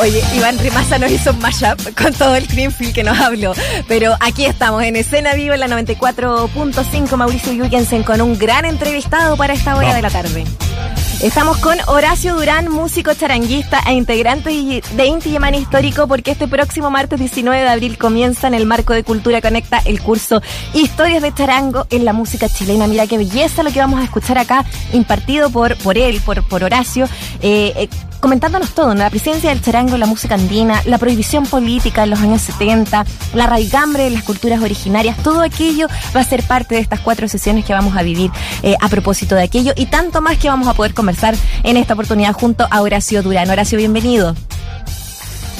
Oye, Iván Rimasa nos hizo un mashup con todo el Greenfield que nos habló. Pero aquí estamos en escena viva en la 94.5 Mauricio Yuyensen con un gran entrevistado para esta hora de la tarde. Estamos con Horacio Durán, músico charanguista e integrante de Inti Yemani Histórico, porque este próximo martes 19 de abril comienza en el marco de Cultura Conecta el curso Historias de Charango en la música chilena. Mira qué belleza lo que vamos a escuchar acá, impartido por, por él, por, por Horacio. Eh, eh, comentándonos todo, la presencia del charango en la música andina, la prohibición política en los años 70, la raigambre de las culturas originarias, todo aquello va a ser parte de estas cuatro sesiones que vamos a vivir eh, a propósito de aquello y tanto más que vamos a poder conversar en esta oportunidad junto a Horacio Durán. Horacio, bienvenido.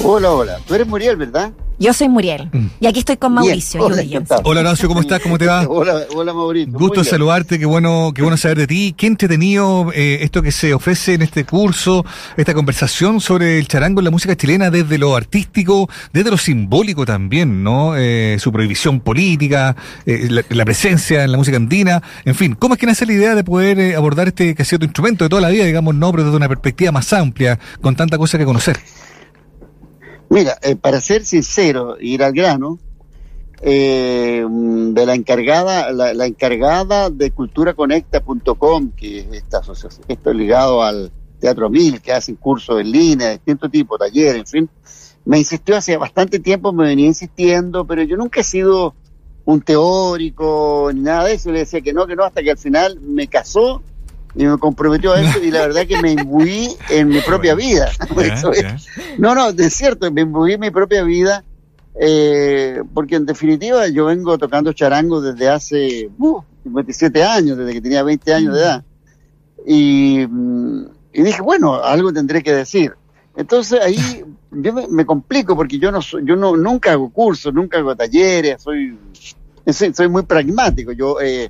Hola, hola. Tú eres Muriel, ¿verdad? Yo soy Muriel. Mm. Y aquí estoy con Mauricio. Hola, hola, Horacio, ¿cómo estás? ¿Cómo te va? hola, hola, Mauricio. Gusto saludarte, qué bueno, qué bueno saber de ti. ¿Qué entretenido eh, esto que se ofrece en este curso, esta conversación sobre el charango en la música chilena desde lo artístico, desde lo simbólico también, ¿no? Eh, su prohibición política, eh, la, presencia en la música andina, en fin. ¿Cómo es que nace la idea de poder abordar este que ha sido tu instrumento de toda la vida, digamos, no, pero desde una perspectiva más amplia, con tanta cosa que conocer? Mira, eh, para ser sincero, ir al grano, eh, de la encargada, la, encargada de culturaconecta.com, que es esta asociación, esto es ligado al Teatro Mil, que hacen cursos en línea, de distinto tipo, talleres, en fin, me insistió hace bastante tiempo, me venía insistiendo, pero yo nunca he sido un teórico ni nada de eso, le decía que no, que no, hasta que al final me casó y me comprometió a eso y la verdad que me imbuí en mi propia vida. No, no, de cierto, me imbuí en mi propia vida eh, porque en definitiva yo vengo tocando charango desde hace 57 uh, años, desde que tenía 20 años de edad. Y, mm, y dije, bueno, algo tendré que decir. Entonces ahí yo me, complico porque yo no yo no nunca hago cursos, nunca hago talleres, soy soy, muy pragmático. Yo eh,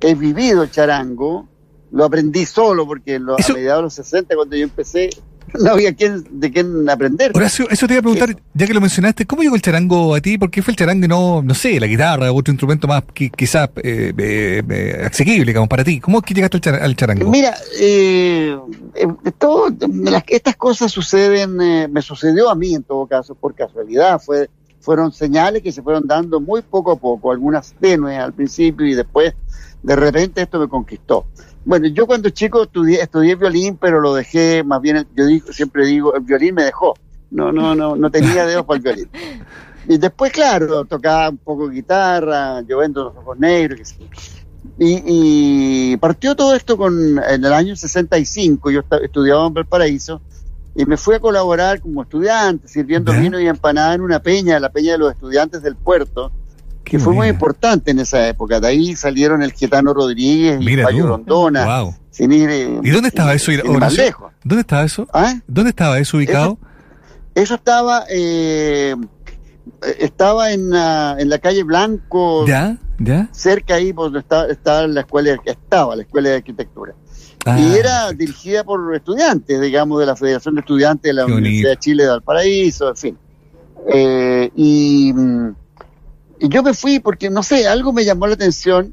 he vivido charango, lo aprendí solo porque lo, a mediados de los 60, cuando yo empecé, no había quien, de quién aprender. Horacio, eso te iba a preguntar, ya que lo mencionaste, ¿cómo llegó el charango a ti? ¿Por qué fue el charango y no, no sé, la guitarra o otro instrumento más quizás eh, eh, eh, asequible, digamos, para ti? ¿Cómo es que llegaste al, charango? Mira, eh, todo, estas cosas suceden, me sucedió a mí en todo caso, por casualidad, fue fueron señales que se fueron dando muy poco a poco, algunas tenues al principio y después de repente esto me conquistó. Bueno, yo cuando chico estudié, estudié violín, pero lo dejé, más bien, yo digo, siempre digo, el violín me dejó. No, no, no, no tenía dedos para el violín. Y después, claro, tocaba un poco de guitarra, yo vendo los ojos negros, y, y, partió todo esto con, en el año 65, yo estudiaba en Valparaíso, y me fui a colaborar como estudiante, sirviendo vino y empanada en una peña, la peña de los estudiantes del puerto, que fue muy importante en esa época. De ahí salieron el Gitano Rodríguez y Payo Rondona. Eh, ¿Y dónde estaba eso? más lejos. ¿Dónde estaba eso? ¿Ah? ¿Dónde estaba eso ubicado? Eso, estaba eh, estaba en la, en la calle Blanco. ¿Ya? ¿Ya? Cerca ahí donde estaba, estaba la escuela estaba la escuela de arquitectura. Ah, y era dirigida por estudiantes, digamos, de la Federación de Estudiantes de la Universidad de Chile de Valparaíso, en fin. Eh, y mm, y yo me fui porque, no sé, algo me llamó la atención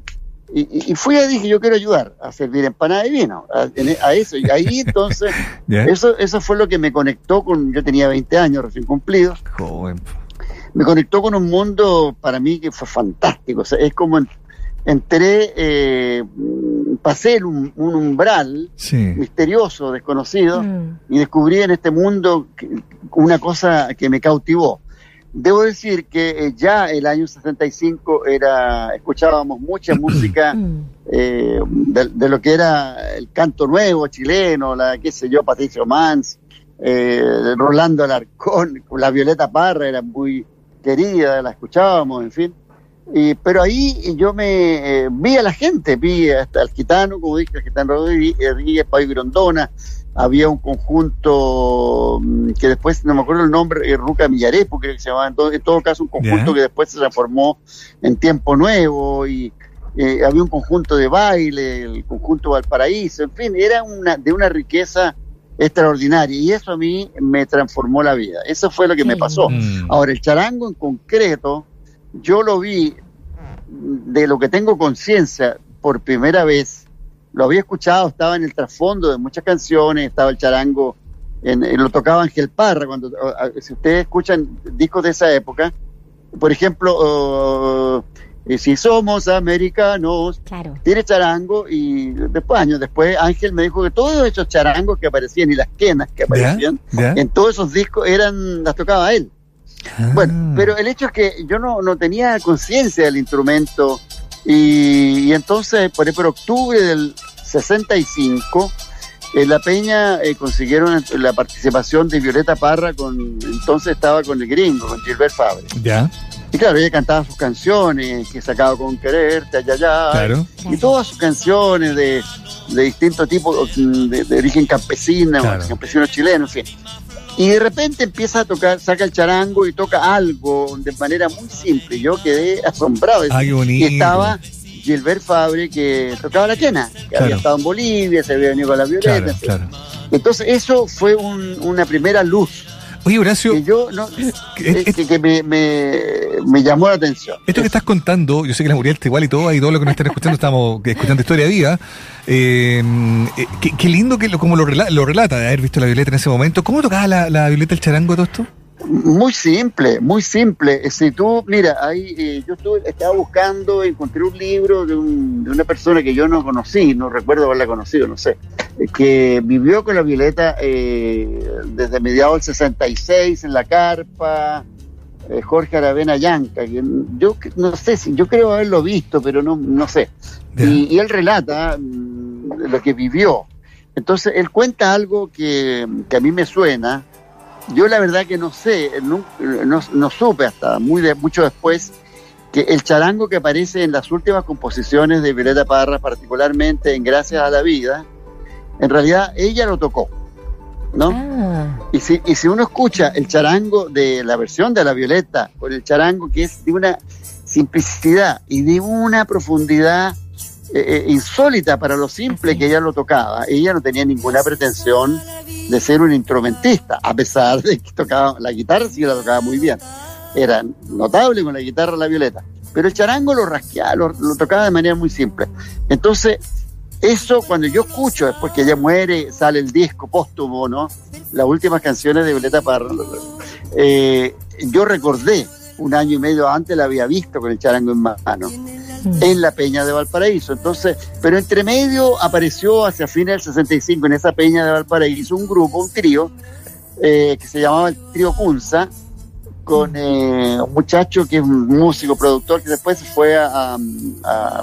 y, fui y dije, yo quiero ayudar a servir empanada de vino, a, eso. Y ahí entonces, eso, eso fue lo que me conectó con, yo tenía 20 años recién cumplidos. Me conectó con un mundo para mí que fue fantástico. O sea, es como entré, eh, pasé un, umbral misterioso, desconocido, mm. y descubrí en este mundo una cosa que me cautivó. Debo decir que eh, ya el año 65 era, escuchábamos mucha música mm. eh, de, lo que era el canto nuevo chileno, la, qué sé yo, Patricio Mans, eh, Rolando Alarcón, la Violeta Parra era muy querida, la escuchábamos, en fin. Y, pero ahí yo me vi a la gente, vi hasta el gitano, como dije, el gitano Rodríguez, Pablo Grondona, había un conjunto mm, que después, no me acuerdo el nombre, eh, Ruca Millarepo, que se llamaba, en todo, en todo caso un conjunto que después se transformó en Tiempo Nuevo y eh, había un conjunto de baile, el conjunto Valparaíso, en fin, era una, de una riqueza extraordinaria y eso a mí me transformó la vida, eso fue lo que me pasó. Mm. Ahora, el charango en concreto, yo lo vi de lo que tengo conciencia por primera vez lo había escuchado, estaba en el trasfondo de muchas canciones, estaba el charango lo tocaba Ángel Parra, cuando si ustedes escuchan discos de esa época, por ejemplo, uh, si somos americanos, tiene charango y después años después Ángel me dijo que todos esos charangos que aparecían y las quenas que aparecían en todos esos discos eran las tocaba él. Ah. Bueno, pero el hecho es que yo no, no tenía conciencia del instrumento y, entonces por, por octubre del 65 en La Peña eh, consiguieron la participación de Violeta Parra, con entonces estaba con el gringo, con Gilbert Fabre. Ya. Y claro, ella cantaba sus canciones, que sacaba con quererte, allá, allá. Claro. Y todas sus canciones de, de distintos tipos, de, origen campesino, campesino chileno, en Y de repente empieza a tocar, saca el charango y toca algo de manera muy simple. Yo quedé asombrado. Bonito. Y estaba Gilbert Fabre que tocaba la quena, que había estado en Bolivia, se había venido con la violeta. Entonces eso fue una primera luz. Oye, Horacio. Que yo no, que, me, llamó la atención. Esto que estás contando, yo sé que la Muriel está igual y todo, y todo lo que nos están escuchando, estamos escuchando historia viva. Eh, eh qué, lindo que lo, como lo, relata, de haber visto la Violeta en ese momento. ¿Cómo tocaba la, la Violeta el charango todo esto? Muy simple, muy simple. Si tú, mira, ahí eh, yo estuve, estaba buscando, encontré un libro de, una persona que yo no conocí, no recuerdo haberla conocido, no sé, que vivió con la Violeta eh, desde mediados del 66 en la carpa, eh, Jorge Aravena Yanca. yo no sé si, yo creo haberlo visto, pero no, no sé. Y, él relata mm, lo que vivió. Entonces, él cuenta algo que, que a mí me suena yo la verdad que no sé, no, no, supe hasta muy de, mucho después que el charango que aparece en las últimas composiciones de Violeta Parra, particularmente en Gracias a la Vida, en realidad ella lo tocó. ¿no? Ah. Y, si, y si uno escucha el charango de la versión de la Violeta, con el charango que es de una simplicidad y de una profundidad eh, eh, insólita para lo simple que ella lo tocaba. Ella no tenía ninguna pretensión de ser un instrumentista, a pesar de que tocaba la guitarra, sí la tocaba muy bien. Era notable con la guitarra la violeta. Pero el charango lo rasqueaba, lo, tocaba de manera muy simple. Entonces, eso cuando yo escucho, después que ella muere, sale el disco póstumo, ¿no? Las últimas canciones de Violeta Parra, eh, yo recordé un año y medio antes la había visto con el charango en mano en la Peña de Valparaíso. Entonces, pero entre medio apareció hacia fines del 65 en esa Peña de Valparaíso un grupo, un trío, eh, que se llamaba el Trío Kunza, con eh, un muchacho que es un músico, productor, que después se fue a,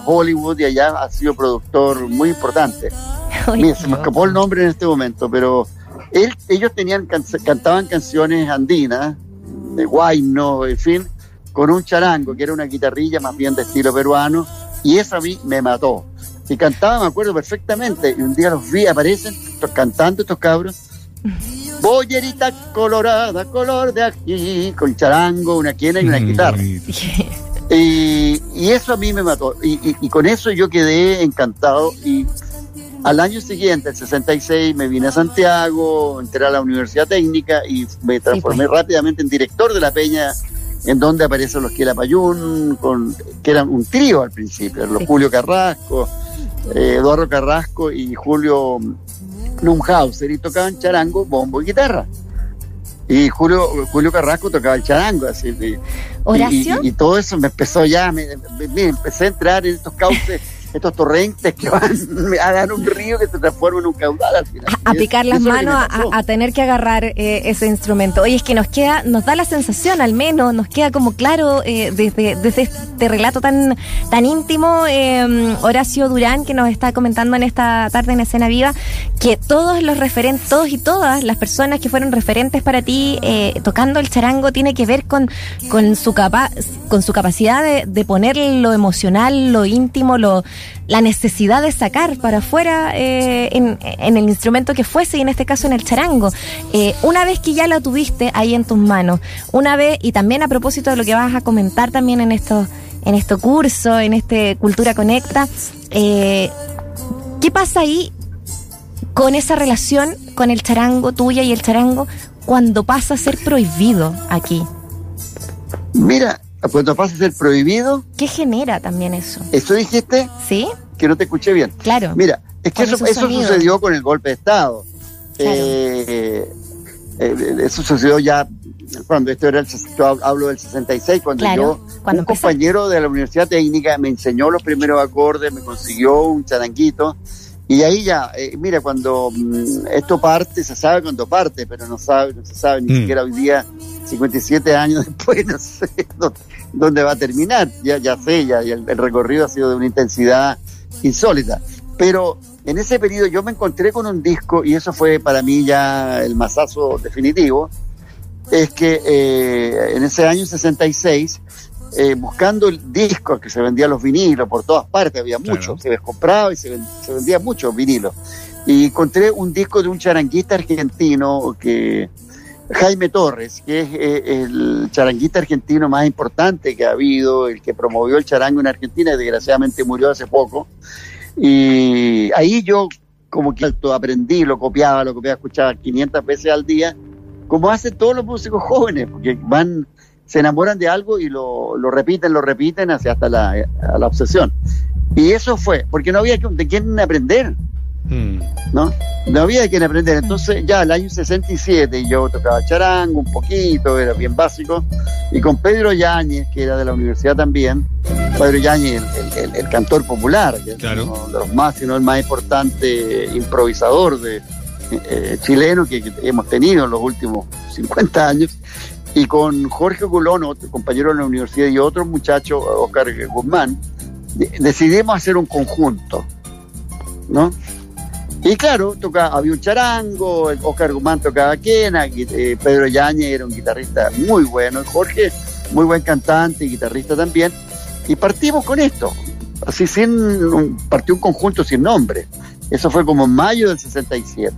Hollywood y allá ha sido productor muy importante. Mira, se me escapó el nombre en este momento, pero él, ellos tenían cantaban canciones andinas, de guayno, en fin, con un charango, que era una guitarrilla más bien de estilo peruano, y eso a mí me mató. Y cantaba, me acuerdo perfectamente, y un día los vi, aparecen cantando estos cabros. Bollerita colorada, color de aquí, con charango, una quena y una guitarra. Y, y, eso a mí me mató. Y, y, con eso yo quedé encantado. Y al año siguiente, el 66, me vine a Santiago, entré a la Universidad Técnica y me transformé pues. rápidamente en director de la Peña en donde aparecen los Quilapayún, con, que eran un trío al principio, los Julio Carrasco, eh, Eduardo Carrasco y Julio Numhauser, y tocaban charango, bombo y guitarra. Y Julio, Julio Carrasco tocaba el charango, así. Y, y, todo eso me empezó ya, me, empecé a entrar en estos cauces estos torrentes que van a dar un río que se transforma en un caudal al final. A, picar las manos, a, tener que agarrar eh, ese instrumento. Oye, es que nos queda, nos da la sensación al menos, nos queda como claro eh, desde, desde, este relato tan, tan íntimo, eh, Horacio Durán, que nos está comentando en esta tarde en Escena Viva, que todos los referentes, todos y todas las personas que fueron referentes para ti tocando el charango tiene que ver con, con, su, capa con su capacidad de, de poner lo emocional, lo íntimo, lo la necesidad de sacar para afuera eh, en, el instrumento que fuese y en este caso en el charango. Eh, una vez que ya la tuviste ahí en tus manos, una vez, y también a propósito de lo que vas a comentar también en estos en este curso, en este Cultura Conecta, eh, ¿qué pasa ahí con esa relación con el charango tuya y el charango cuando pasa a ser prohibido aquí? Mira, cuando pasa a ser prohibido. ¿Qué genera también eso? ¿Eso dijiste? Sí. Que no te escuché bien. Claro. Mira, es que eso, eso sucedió con el golpe de Estado. Eh, eso sucedió ya cuando esto era el, yo hablo del 66, cuando yo, un compañero de la Universidad Técnica me enseñó los primeros acordes, me consiguió un charanguito, y ahí ya, eh, mira, cuando mm, esto parte, se sabe cuando parte, pero no sabe, no se sabe ni mm. siquiera hoy día, 57 años después, no sé dónde, va a terminar. Ya, ya sé, ya, el, el, recorrido ha sido de una intensidad insólita. Pero en ese periodo yo me encontré con un disco, y eso fue para mí ya el masazo definitivo, es que eh, en ese año 66, eh, buscando el disco que se vendía los vinilos por todas partes, había mucho, se les compraba y se, vendía mucho vinilo. Y encontré un disco de un charanguista argentino que Jaime Torres, que es eh, el charanguista argentino más importante que ha habido, el que promovió el charango en Argentina y desgraciadamente murió hace poco. Y ahí yo como que aprendí, lo copiaba, lo copiaba, escuchaba 500 veces al día como hacen todos los músicos jóvenes, porque van, se enamoran de algo y lo, repiten, lo repiten hacia hasta la, la, obsesión. Y eso fue, porque no había de quién aprender, hmm. ¿no? No había de quién aprender. Entonces ya el año 67 yo tocaba charango un poquito, era bien básico, y con Pedro Yáñez, que era de la universidad también, Pedro Yáñez, el, el, cantor popular, que es uno de los más, sino el más importante improvisador de, eh, chileno que, hemos tenido en los últimos 50 años, y con Jorge Culón, otro compañero de la universidad, y otro muchacho, Oscar Guzmán, decidimos hacer un conjunto, ¿no? Y claro, toca, había un charango, Oscar Guzmán tocaba quena, eh, Pedro Yañez era un guitarrista muy bueno, Jorge, muy buen cantante y guitarrista también, y partimos con esto, así sin, partió un conjunto sin nombre. Eso fue como en mayo del 67.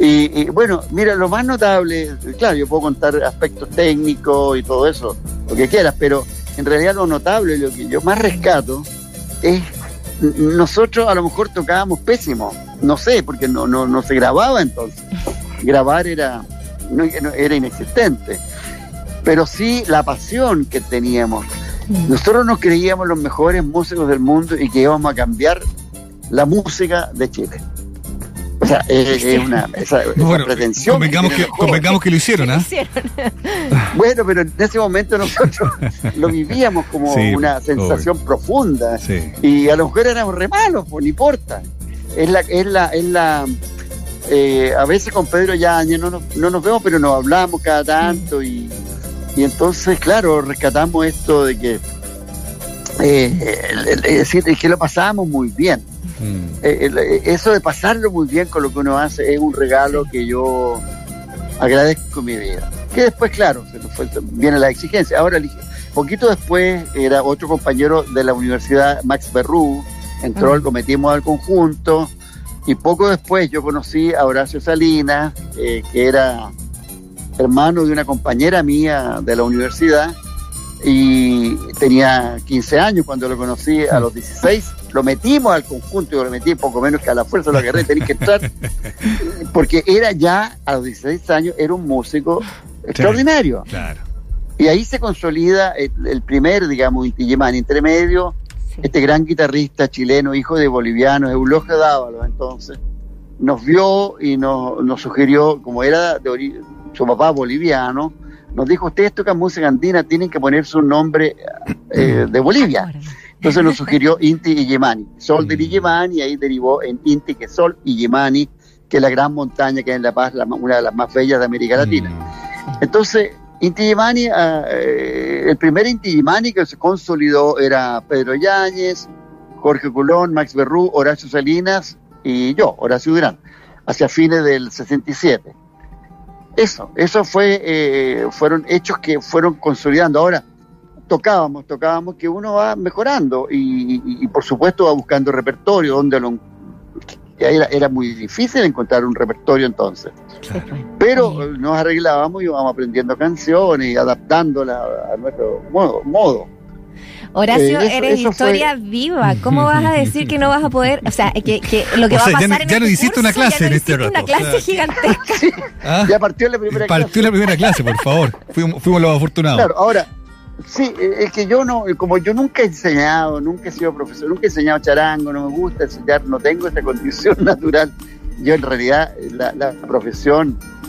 Y, bueno, mira, lo más notable, claro, yo puedo contar aspectos técnicos y todo eso, lo que quieras, pero en realidad lo notable, lo que yo más rescato, es nosotros a lo mejor tocábamos pésimo, no sé, porque no, no, no se grababa entonces. Grabar era, no, era inexistente, pero sí la pasión que teníamos. Mm. Nosotros nos creíamos los mejores músicos del mundo y que íbamos a cambiar la música de Chile. O sea, es, una, pretensión. Convengamos que, que, lo hicieron, ¿ah? bueno, pero en ese momento nosotros lo vivíamos como una sensación profunda. Y a lo mejor éramos re malos, pues, ni importa. Es la, es la, es la eh, a veces con Pedro Yañez no nos, no nos vemos, pero nos hablamos cada tanto y, y entonces, claro, rescatamos esto de que eh, es decir, que lo pasábamos muy bien. Mm. Eh, eh, eso de pasarlo muy bien con lo que uno hace es un regalo que yo agradezco mi vida. Que después, claro, viene la exigencia. Ahora, poquito después, era otro compañero de la universidad, Max Berrú, entró, lo metimos al conjunto, y poco después yo conocí a Horacio Salinas, que era hermano de una compañera mía de la universidad, y tenía 15 años cuando lo conocí a los 16. Lo metimos al conjunto, y lo metí poco menos que a la fuerza de la guerra, tenía que entrar, porque era ya, a los 16 años, era un músico extraordinario. Claro. Y ahí se consolida el, primer, digamos, Inti intermedio, este gran guitarrista chileno, hijo de bolivianos, Eulogio Dávalo, entonces, nos vio y nos, nos sugirió, como era de su papá boliviano, nos dijo, ustedes tocan música andina, tienen que poner su nombre eh, de Bolivia. Entonces nos sugirió Inti y Yemani, Sol de Yemani, y ahí derivó en Inti, que es Sol, y Yemani, que es la gran montaña que es en La Paz, una de las más bellas de América Latina. Mm. Entonces, Inti ah, eh, el primer Inti que se consolidó era Pedro Yáñez, Jorge Culón, Max Berrú, Horacio Salinas y yo, Horacio Durán, hacia fines del 67. Eso, eso fue, eh, fueron hechos que fueron consolidando. Ahora, tocábamos, tocábamos que uno va mejorando y, por supuesto va buscando repertorio, donde lo, era, era, muy difícil encontrar un repertorio entonces. Pero nos arreglábamos y íbamos aprendiendo canciones y adaptándolas a nuestro modo. modo. Horacio, eh, eres historia viva. ¿Cómo vas a decir que no vas a poder? O sea, que, que lo que va a pasar ya, en ya no este hiciste una clase en este rato. Una clase gigantesca. ¿Ah? Ya partió la primera partió clase. Partió la primera clase, por favor. Fuimos, fuimos los afortunados. Claro, ahora, sí, es que yo no, como yo nunca he enseñado, nunca he sido profesor, nunca he enseñado charango, no me gusta enseñar, no tengo esta condición natural. Yo en realidad la, la profesión eh,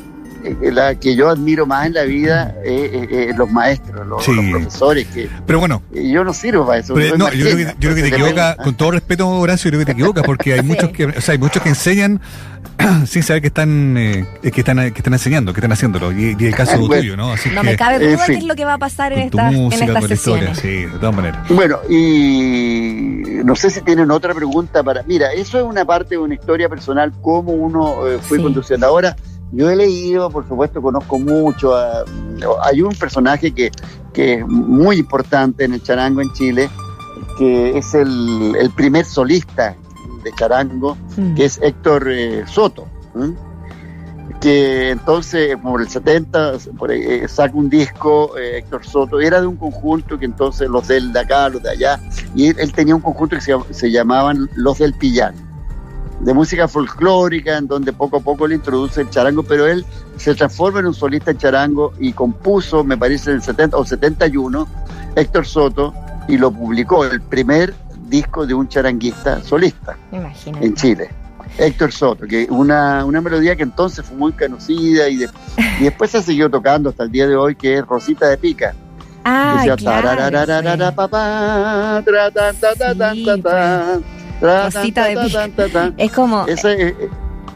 la que yo admiro más en la vida es los maestros, los, profesores. que Pero bueno. Yo no sirvo para eso. no, yo, creo que, yo creo que te equivocas, con todo respeto, Horacio, yo creo que te equivocas, porque hay muchos que, o sea, hay muchos que enseñan sin saber que están, eh, que están que están enseñando, que están haciéndolo. Y, y el caso tuyo, ¿no? Así no me cabe duda qué es lo que va a pasar en, esta, música, en estas sesiones. sí, de todas maneras. Bueno, y no sé si tienen otra pregunta para. Mira, eso es una parte de una historia personal, cómo uno eh, fue conduciendo. Ahora, yo he leído, por supuesto, conozco mucho. hay un personaje que, que es muy importante en el charango en Chile, que es el, el primer solista de charango, mm. que es Héctor eh, Soto, que entonces por el 70 eh, saca un disco, eh, Héctor Soto, era de un conjunto que entonces los del de acá, los de allá, y él, tenía un conjunto que se, llamaban Los del Pillán, de música folclórica, en donde poco a poco le introduce el charango, pero él se transforma en un solista en charango y compuso, me parece, en el 70 o 71, Héctor Soto, y lo publicó, el primer disco de un charanguista solista en Chile. Héctor Soto, que una, una melodía que entonces fue muy conocida y, y después se siguió tocando hasta el día de hoy, que es Rosita de Pica. Ah, Rosita de. Es como...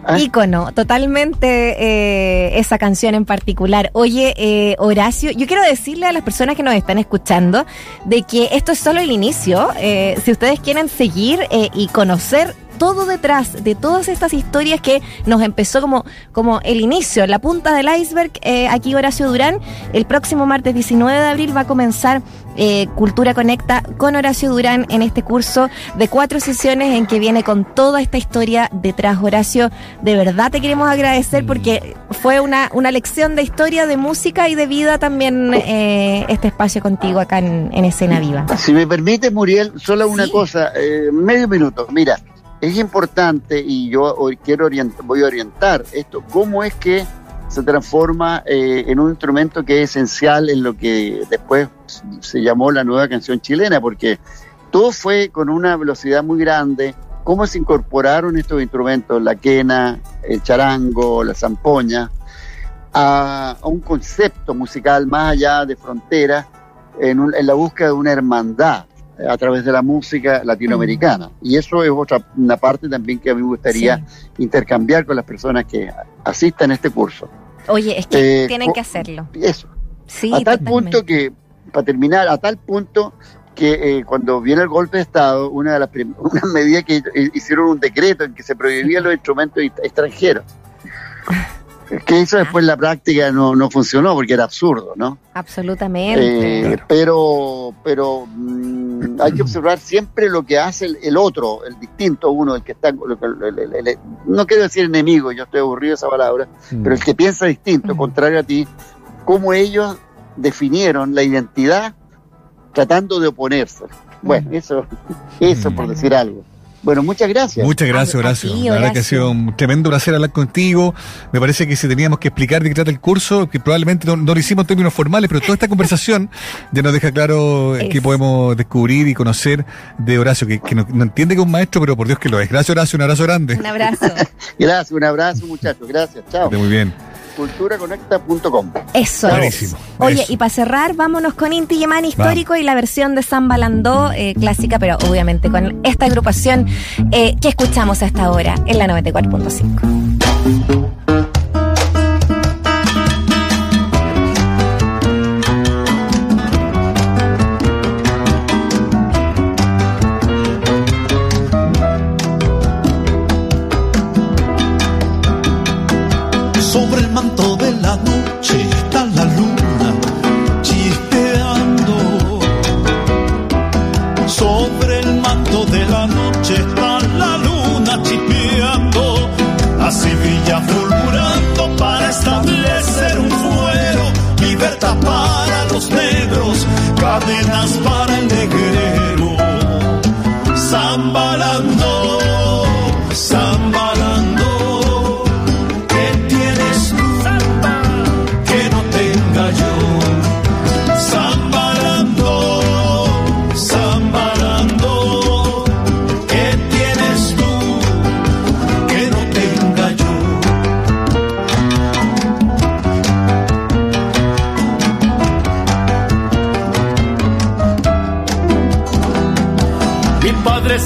Ah. Ícono, totalmente eh, esa canción en particular. Oye, eh, Horacio, yo quiero decirle a las personas que nos están escuchando de que esto es solo el inicio. Eh, si ustedes quieren seguir y conocer todo detrás de todas estas historias que nos empezó como, como el inicio, la punta del iceberg. Eh, aquí Horacio Durán, el próximo martes 19 de abril va a comenzar eh, Cultura Conecta con Horacio Durán en este curso de cuatro sesiones en que viene con toda esta historia detrás. Horacio, de verdad te queremos agradecer mm. porque fue una, una lección de historia, de música y de vida también eh, este espacio contigo acá en, Escena Viva. Si me permite, Muriel, solo una cosa, medio minuto. Mira, es importante y yo quiero orientar, voy a orientar esto, cómo es que se transforma eh, en un instrumento que es esencial en lo que después se llamó la nueva canción chilena, porque todo fue con una velocidad muy grande, cómo se incorporaron estos instrumentos, la quena, el charango, la zampoña, a, un concepto musical más allá de fronteras, en, en la búsqueda de una hermandad a través de la música latinoamericana. Y eso es otra una parte también que a mí me gustaría intercambiar con las personas que asistan a este curso. Oye, es que eh, tienen que hacerlo. Eso. Sí, a tal punto que, para terminar, a tal punto que eh, cuando viene el golpe de Estado, una de las una medidas que hicieron un decreto en que se prohibían los instrumentos extranjeros. Que eso después en la práctica no, no funcionó porque era absurdo, ¿no? Absolutamente. Eh, pero pero mm, hay que observar siempre lo que hace el, otro, el distinto, uno, el que está. no quiero decir enemigo, yo estoy aburrido de esa palabra, mm. pero el que piensa distinto, mm. contrario a ti, cómo ellos definieron la identidad tratando de oponerse. Bueno, eso, eso por decir algo. Bueno, muchas gracias. Muchas gracias, Horacio. la verdad que ha sido un tremendo placer hablar contigo. Me parece que si teníamos que explicar de qué trata el curso, que probablemente no, lo hicimos en términos formales, pero toda esta conversación ya nos deja claro qué podemos descubrir y conocer de Horacio, que, no, entiende que es un maestro, pero por Dios que lo es. Gracias, Horacio. Un abrazo grande. Un abrazo. gracias, un abrazo, muchachos. Gracias. Chao. Muy bien culturaconecta.com. Eso. Oye, y para cerrar, vámonos con Inti Yemani histórico y la versión de Samba Landó, eh, clásica, pero obviamente con esta agrupación eh, que escuchamos a esta hora en la 94.5. sobre el manto de la noche está la luna chisteando. Sobre el manto de la noche está la luna chispeando. Así brilla fulgurando para establecer un fuero. Libertad para los negros, cadenas para el negro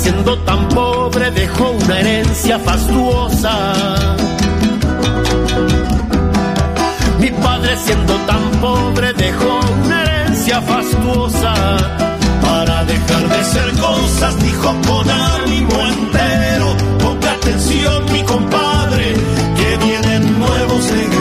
siendo tan pobre dejó una herencia fastuosa. Mi padre siendo tan pobre dejó una herencia fastuosa. Para dejar de ser cosas dijo con ánimo entero, ponga atención mi compadre, que vienen nuevos.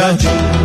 yo.